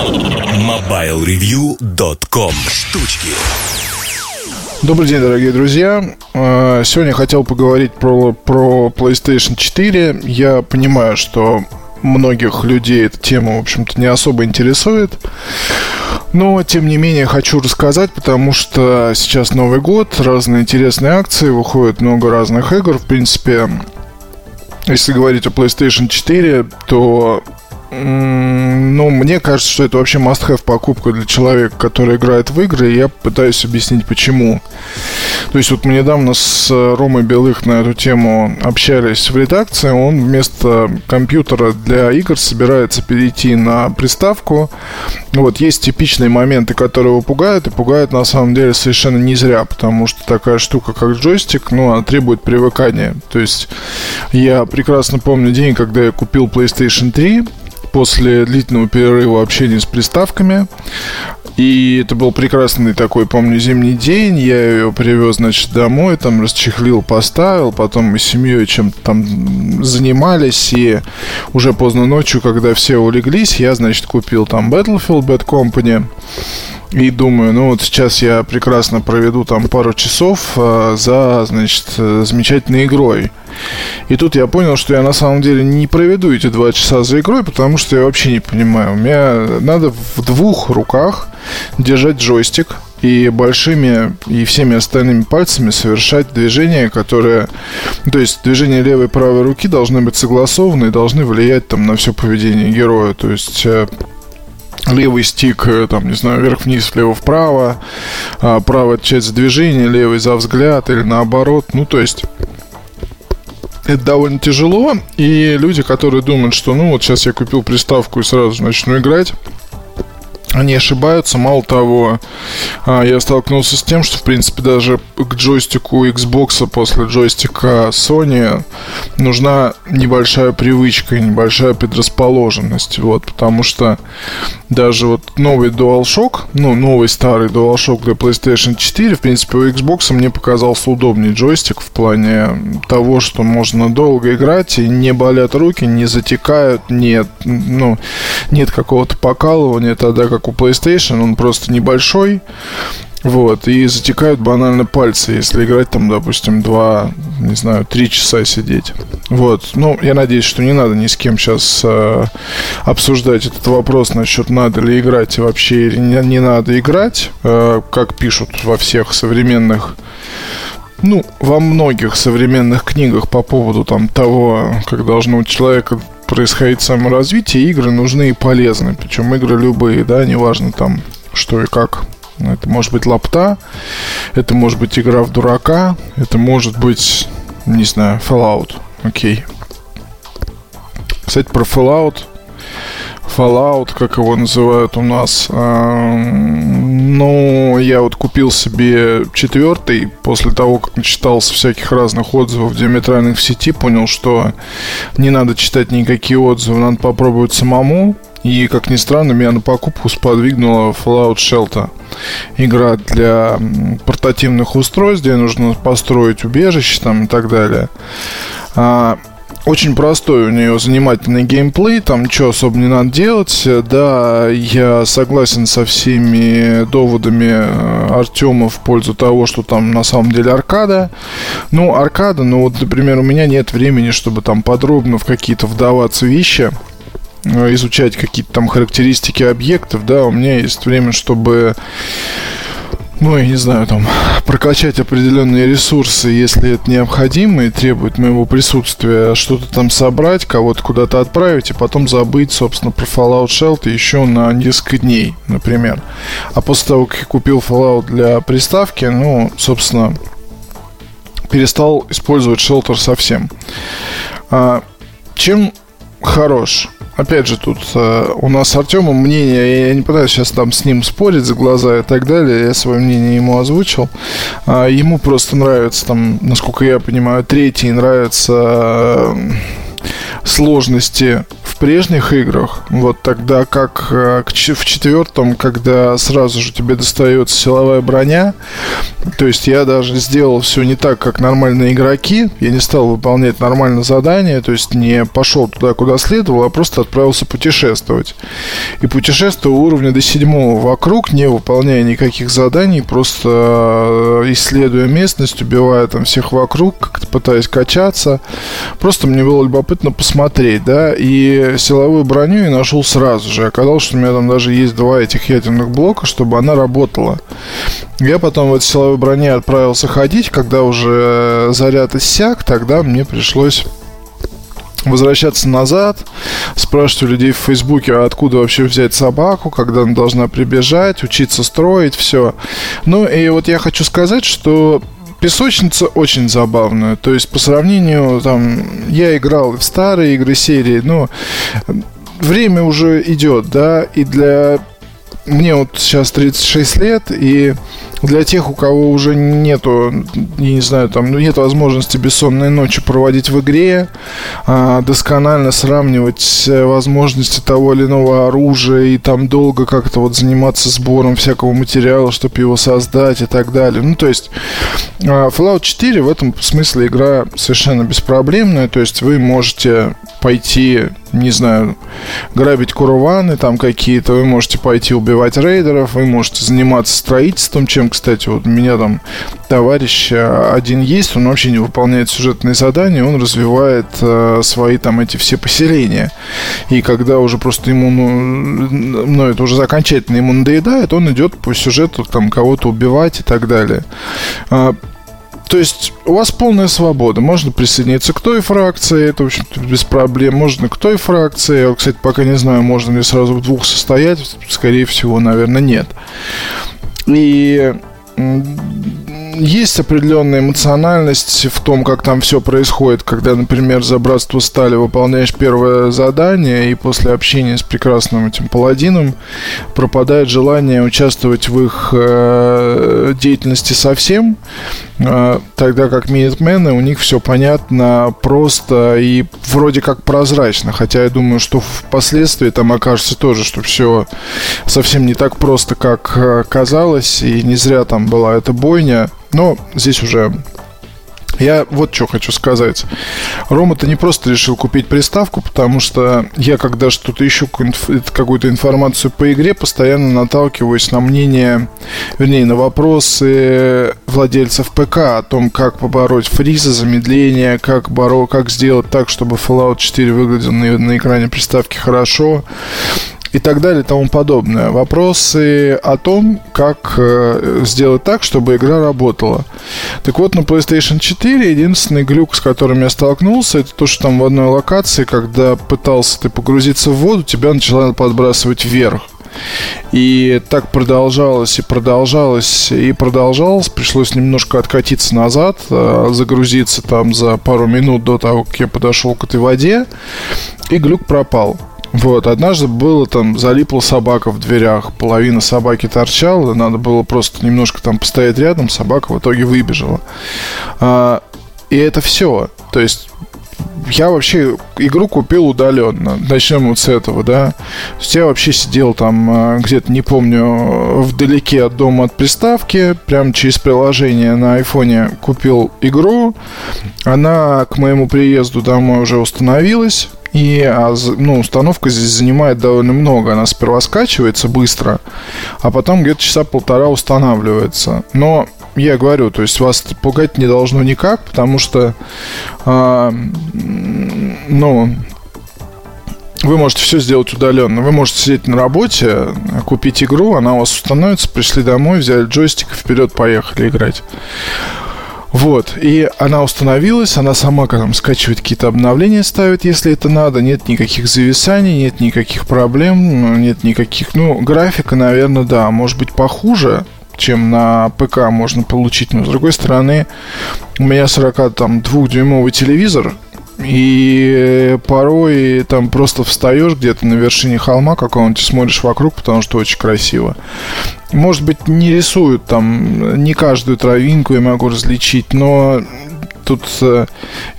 MobileReview.com Штучки Добрый день, дорогие друзья. А, сегодня хотел поговорить про, про PlayStation 4. Я понимаю, что многих людей эта тема, в общем-то, не особо интересует. Но, тем не менее, хочу рассказать, потому что сейчас Новый год, разные интересные акции, выходит много разных игр. В принципе, если говорить о PlayStation 4, то ну, мне кажется, что это вообще must-have покупка для человека, который играет в игры, и я пытаюсь объяснить, почему. То есть вот мы недавно с Ромой Белых на эту тему общались в редакции, он вместо компьютера для игр собирается перейти на приставку. Вот, есть типичные моменты, которые его пугают, и пугают на самом деле совершенно не зря, потому что такая штука, как джойстик, ну, она требует привыкания. То есть я прекрасно помню день, когда я купил PlayStation 3, после длительного перерыва общения с приставками. И это был прекрасный такой, помню, зимний день. Я ее привез, значит, домой, там расчехлил, поставил. Потом мы с семьей чем-то там занимались. И уже поздно ночью, когда все улеглись, я, значит, купил там Battlefield Bad Company. И думаю, ну вот сейчас я прекрасно проведу там пару часов э, за, значит, замечательной игрой. И тут я понял, что я на самом деле не проведу эти два часа за игрой, потому что я вообще не понимаю. Меня надо в двух руках держать джойстик и большими и всеми остальными пальцами совершать движения, которые... То есть движения левой и правой руки должны быть согласованы и должны влиять там на все поведение героя. То есть э, левый стик, э, там, не знаю, вверх-вниз, влево-вправо, а правая часть движения, левый за взгляд или наоборот. Ну, то есть это довольно тяжело, и люди, которые думают, что ну вот сейчас я купил приставку и сразу начну играть, они ошибаются. Мало того, а, я столкнулся с тем, что, в принципе, даже к джойстику Xbox после джойстика Sony нужна небольшая привычка и небольшая предрасположенность. Вот, потому что даже вот новый DualShock, ну, новый старый DualShock для PlayStation 4, в принципе, у Xbox мне показался удобнее джойстик в плане того, что можно долго играть и не болят руки, не затекают, нет, ну, нет какого-то покалывания, тогда как у PlayStation, он просто небольшой, вот, и затекают банально пальцы, если играть там, допустим, два, не знаю, три часа сидеть. Вот, ну, я надеюсь, что не надо ни с кем сейчас э, обсуждать этот вопрос насчет надо ли играть и вообще или не, не надо играть, э, как пишут во всех современных ну, во многих современных книгах по поводу там того, как должно у человека происходить саморазвитие, игры нужны и полезны. Причем игры любые, да, неважно там что и как. Это может быть лапта, это может быть игра в дурака, это может быть, не знаю, Fallout. Окей. Кстати, про Fallout Fallout, как его называют у нас. Ну, я вот купил себе четвертый после того, как начитался всяких разных отзывов диаметральных в сети, понял, что не надо читать никакие отзывы, надо попробовать самому. И, как ни странно, меня на покупку сподвигнула Fallout Shelter. Игра для портативных устройств, где нужно построить убежище там и так далее. Очень простой у нее занимательный геймплей, там ничего особо не надо делать. Да, я согласен со всеми доводами э, Артема в пользу того, что там на самом деле аркада. Ну, аркада, ну вот, например, у меня нет времени, чтобы там подробно в какие-то вдаваться вещи э, изучать какие-то там характеристики объектов, да, у меня есть время, чтобы ну, я не знаю, там, прокачать определенные ресурсы, если это необходимо и требует моего присутствия, что-то там собрать, кого-то куда-то отправить, и потом забыть, собственно, про Fallout Shelter еще на несколько дней, например. А после того, как я купил Fallout для приставки, ну, собственно, перестал использовать Shelter совсем. А, чем хорош? Опять же, тут э, у нас с Артемом мнение, я не пытаюсь сейчас там с ним спорить за глаза и так далее, я свое мнение ему озвучил. А, ему просто нравится, там, насколько я понимаю, третий нравится... Э, сложности в прежних играх. Вот тогда как э, в четвертом, когда сразу же тебе достается силовая броня, то есть я даже сделал все не так, как нормальные игроки. Я не стал выполнять нормально задание, то есть не пошел туда, куда следовало, а просто отправился путешествовать. И путешествовал уровня до седьмого вокруг, не выполняя никаких заданий, просто э, исследуя местность, убивая там всех вокруг, как-то пытаясь качаться. Просто мне было любопытно посмотреть, да, и силовую броню я нашел сразу же. Оказалось, что у меня там даже есть два этих ядерных блока, чтобы она работала. Я потом в силовой броне отправился ходить, когда уже заряд иссяк, тогда мне пришлось возвращаться назад, спрашивать у людей в Фейсбуке, а откуда вообще взять собаку, когда она должна прибежать, учиться строить, все. Ну и вот я хочу сказать, что Песочница очень забавная. То есть по сравнению, там, я играл в старые игры серии, но время уже идет, да, и для мне вот сейчас 36 лет, и для тех, у кого уже нету, я не знаю, там, ну, нет возможности бессонной ночи проводить в игре, а, досконально сравнивать э, возможности того или иного оружия и там долго как-то вот заниматься сбором всякого материала, чтобы его создать и так далее. Ну, то есть а, Fallout 4 в этом смысле игра совершенно беспроблемная, то есть вы можете пойти, не знаю, грабить курваны там какие-то, вы можете пойти убивать рейдеров, вы можете заниматься строительством, чем кстати, вот у меня там товарищ э, один есть, он вообще не выполняет сюжетные задания, он развивает э, свои там эти все поселения. И когда уже просто ему, ну, ну, это уже окончательно ему надоедает, он идет по сюжету там кого-то убивать и так далее. То есть у вас полная свобода. Можно присоединиться к той фракции, это, в общем-то, без проблем. Можно к той фракции. Я, кстати, пока не знаю, можно ли сразу в двух состоять. Скорее всего, наверное, нет. И есть определенная эмоциональность в том, как там все происходит, когда, например, за братство стали выполняешь первое задание, и после общения с прекрасным этим паладином пропадает желание участвовать в их э, деятельности совсем, тогда как Минитмены, у них все понятно просто и вроде как прозрачно, хотя я думаю, что впоследствии там окажется тоже, что все совсем не так просто, как э, казалось, и не зря там была эта бойня, но здесь уже я вот что хочу сказать. Рома-то не просто решил купить приставку, потому что я, когда что-то ищу, какую-то информацию по игре, постоянно наталкиваюсь на мнение, вернее, на вопросы владельцев ПК о том, как побороть фризы, замедление, как, боро, как сделать так, чтобы Fallout 4 выглядел на, на экране приставки хорошо и так далее и тому подобное. Вопросы о том, как э, сделать так, чтобы игра работала. Так вот, на PlayStation 4 единственный глюк, с которым я столкнулся, это то, что там в одной локации, когда пытался ты погрузиться в воду, тебя начала подбрасывать вверх. И так продолжалось и продолжалось и продолжалось. Пришлось немножко откатиться назад, э, загрузиться там за пару минут до того, как я подошел к этой воде. И глюк пропал. Вот, однажды было там, залипла собака в дверях, половина собаки торчала, надо было просто немножко там постоять рядом, собака в итоге выбежала. А, и это все. То есть я вообще игру купил удаленно. Начнем вот с этого, да. То есть я вообще сидел там а, где-то, не помню, вдалеке от дома от приставки, прям через приложение на айфоне купил игру. Она к моему приезду домой уже установилась. И а, ну, установка здесь занимает довольно много. Она сперва скачивается быстро, а потом где-то часа полтора устанавливается. Но я говорю, то есть вас пугать не должно никак, потому что, а, ну, вы можете все сделать удаленно. Вы можете сидеть на работе, купить игру, она у вас установится, пришли домой, взяли джойстик вперед поехали играть. Вот, и она установилась, она сама там скачивает какие-то обновления, ставит, если это надо, нет никаких зависаний, нет никаких проблем, нет никаких, ну, графика, наверное, да, может быть похуже, чем на ПК можно получить, но с другой стороны, у меня 42-дюймовый телевизор, и порой там просто встаешь где-то на вершине холма какого-нибудь, смотришь вокруг, потому что очень красиво. Может быть, не рисуют там не каждую травинку я могу различить, но тут э,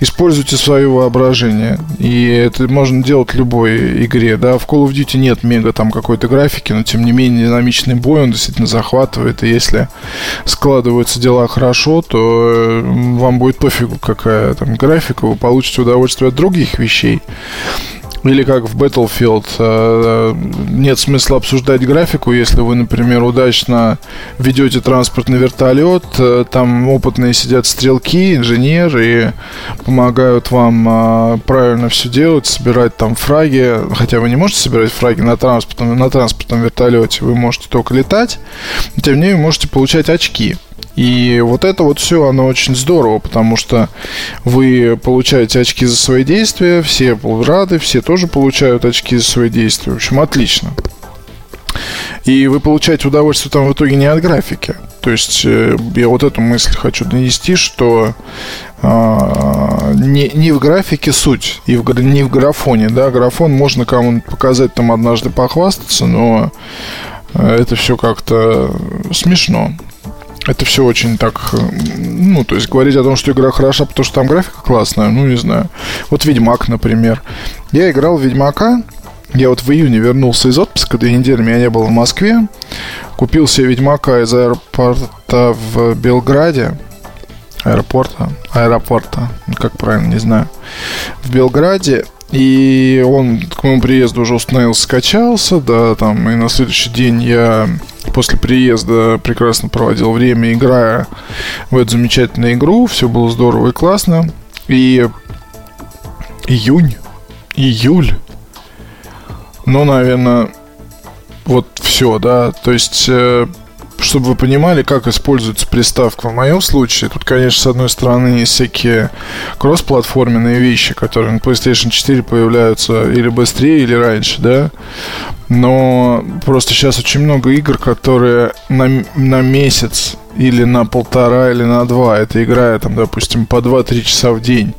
используйте свое воображение. И это можно делать в любой игре. Да, в Call of Duty нет мега там какой-то графики, но тем не менее динамичный бой, он действительно захватывает. И если складываются дела хорошо, то э, вам будет пофигу, какая там графика, вы получите удовольствие от других вещей. Или как в Battlefield. Э, нет смысла обсуждать графику, если вы, например, удачно ведете транспортный вертолет, э, там опытные сидят стрелки, инженеры и помогают вам э, правильно все делать, собирать там фраги. Хотя вы не можете собирать фраги на транспортном, на транспортном вертолете, вы можете только летать. Тем не менее, вы можете получать очки. И вот это вот все, оно очень здорово, потому что вы получаете очки за свои действия, все рады, все тоже получают очки за свои действия. В общем, отлично. И вы получаете удовольствие там в итоге не от графики. То есть э, я вот эту мысль хочу донести, что э, не, не в графике суть, и в, не в графоне. Да, графон можно кому-нибудь показать, там однажды похвастаться, но э, это все как-то смешно это все очень так, э, ну, то есть говорить о том, что игра хороша, потому что там графика классная, ну, не знаю. Вот Ведьмак, например. Я играл в Ведьмака, я вот в июне вернулся из отпуска, две недели меня не было в Москве. Купил себе Ведьмака из аэропорта в Белграде. Аэропорта? Аэропорта, как правильно, не знаю. В Белграде. И он к моему приезду уже установился, скачался, да, там, и на следующий день я после приезда прекрасно проводил время, играя в эту замечательную игру. Все было здорово и классно. И июнь, июль, ну, наверное, вот все, да. То есть э, чтобы вы понимали, как используется приставка в моем случае, тут, конечно, с одной стороны, есть всякие кроссплатформенные вещи, которые на PlayStation 4 появляются или быстрее, или раньше, да. Но просто сейчас очень много игр, которые на, на месяц или на полтора, или на два. Это играя, там, допустим, по 2-3 часа в день.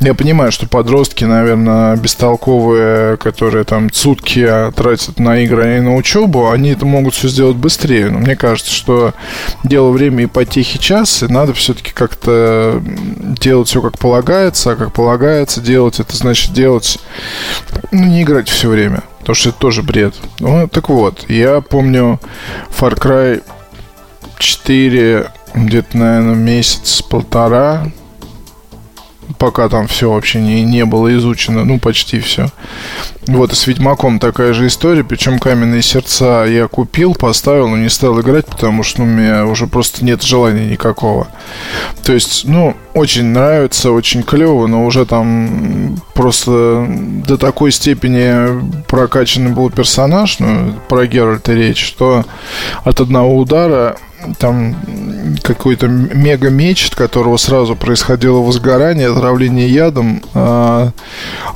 Я понимаю, что подростки, наверное, бестолковые, которые там сутки тратят на игры и на учебу, они это могут все сделать быстрее. Но мне кажется, что дело время и потехи час, и надо все-таки как-то делать все как полагается, а как полагается делать, это значит делать, ну, не играть все время. Потому что это тоже бред. Ну, так вот, я помню Far Cry 4, где-то, наверное, месяц-полтора, пока там все вообще не, не было изучено, ну, почти все. Вот, и с Ведьмаком такая же история, причем каменные сердца я купил, поставил, но не стал играть, потому что ну, у меня уже просто нет желания никакого. То есть, ну, очень нравится, очень клево, но уже там просто до такой степени прокачанный был персонаж, ну, про Геральта речь, что от одного удара там какой-то мега-меч, от которого сразу происходило возгорание, отравление ядом, э,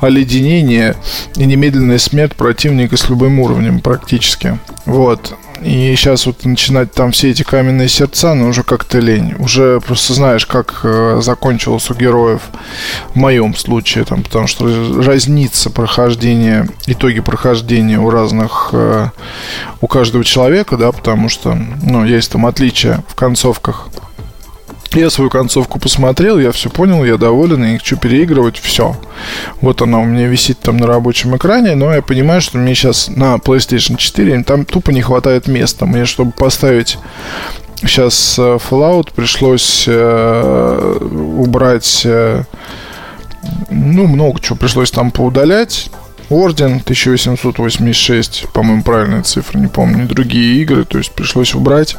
оледенение и немедленная смерть противника с любым уровнем практически. Вот. И сейчас вот начинать там все эти каменные сердца, ну уже как-то лень. Уже просто знаешь, как э, закончилось у героев в моем случае, там, потому что разнится прохождение, итоги прохождения у разных, э, у каждого человека, да, потому что, ну, есть там отличия в концовках я свою концовку посмотрел, я все понял, я доволен, и хочу переигрывать, все. Вот она у меня висит там на рабочем экране, но я понимаю, что мне сейчас на PlayStation 4 там тупо не хватает места. Мне, чтобы поставить сейчас э, Fallout, пришлось э, убрать, э, ну, много чего пришлось там поудалять. Орден 1886, по-моему, правильная цифра, не помню, другие игры, то есть пришлось убрать,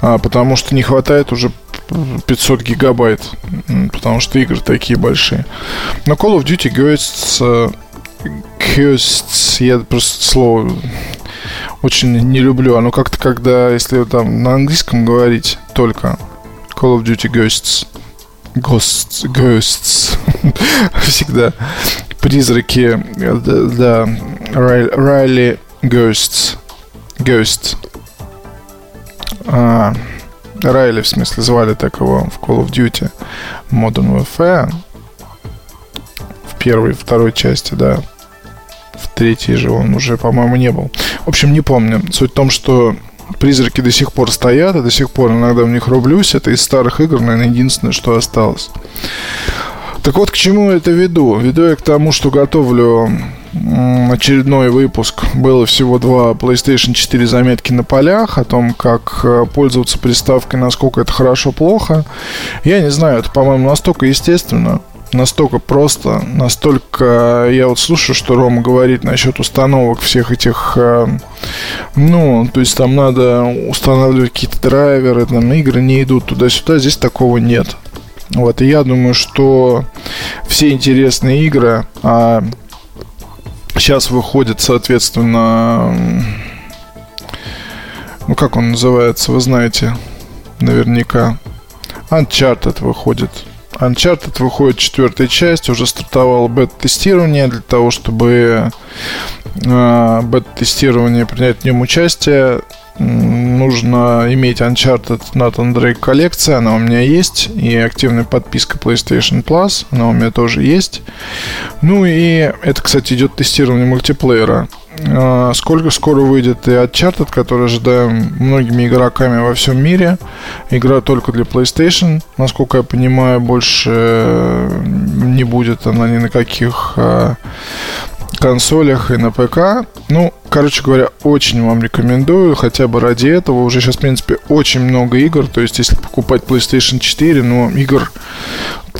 а, потому что не хватает уже 500 гигабайт, потому что игры такие большие. Но Call of Duty Ghosts, Ghosts, я просто слово очень не люблю. Оно как-то, когда, если там на английском говорить только Call of Duty Ghosts, Ghosts, Ghosts, всегда призраки, да, Райли Ghosts, Ghost. А, Райли, в смысле, звали так его в Call of Duty Modern Warfare. В первой второй части, да. В третьей же он уже, по-моему, не был. В общем, не помню. Суть в том, что призраки до сих пор стоят, и до сих пор иногда в них рублюсь. Это из старых игр, наверное, единственное, что осталось. Так вот, к чему это веду? Веду я к тому, что готовлю очередной выпуск. Было всего два PlayStation 4 заметки на полях о том, как э, пользоваться приставкой, насколько это хорошо, плохо. Я не знаю, это, по-моему, настолько естественно настолько просто, настолько я вот слушаю, что Рома говорит насчет установок всех этих, э, ну, то есть там надо устанавливать какие-то драйверы, там игры не идут туда-сюда, здесь такого нет. Вот, и я думаю, что все интересные игры а сейчас выходят, соответственно, ну, как он называется, вы знаете, наверняка. Uncharted выходит Uncharted выходит четвертая часть, уже стартовало бета-тестирование для того, чтобы э, бета-тестирование принять в нем участие. Нужно иметь Uncharted Nathan Drake коллекция, она у меня есть, и активная подписка PlayStation Plus, она у меня тоже есть. Ну и это, кстати, идет тестирование мультиплеера. А, сколько скоро выйдет и Uncharted, который ожидаем многими игроками во всем мире. Игра только для PlayStation. Насколько я понимаю, больше э, не будет она ни на каких а, консолях и на ПК. Ну, короче говоря, очень вам рекомендую, хотя бы ради этого. Уже сейчас, в принципе, очень много игр. То есть, если покупать PlayStation 4, ну, игр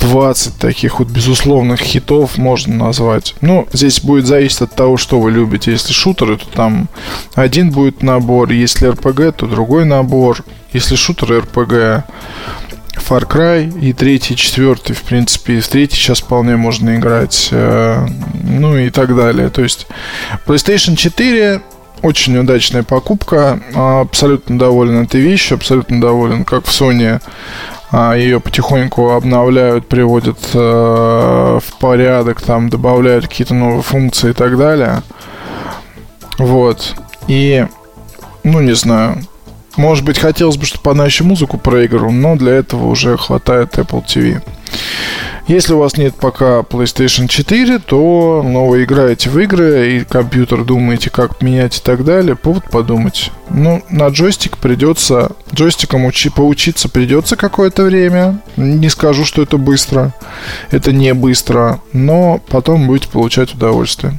20 таких вот безусловных хитов можно назвать. Ну, здесь будет зависеть от того, что вы любите. Если шутеры, то там один будет набор. Если RPG, то другой набор. Если шутеры RPG, Far Cry и третий, четвертый, в принципе, в третий сейчас вполне можно играть, э, ну и так далее. То есть PlayStation 4 очень удачная покупка, абсолютно доволен этой вещью, абсолютно доволен, как в Sony а, ее потихоньку обновляют, приводят э, в порядок, там добавляют какие-то новые функции и так далее. Вот. И, ну, не знаю, может быть, хотелось бы, чтобы она еще музыку проигрывала, но для этого уже хватает Apple TV. Если у вас нет пока PlayStation 4, то ну, вы играете в игры и компьютер думаете, как менять и так далее, повод подумать. Ну, на джойстик придется, джойстиком учи, поучиться придется какое-то время. Не скажу, что это быстро. Это не быстро, но потом будете получать удовольствие.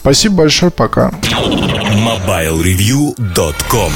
Спасибо большое, пока. MobileReview.com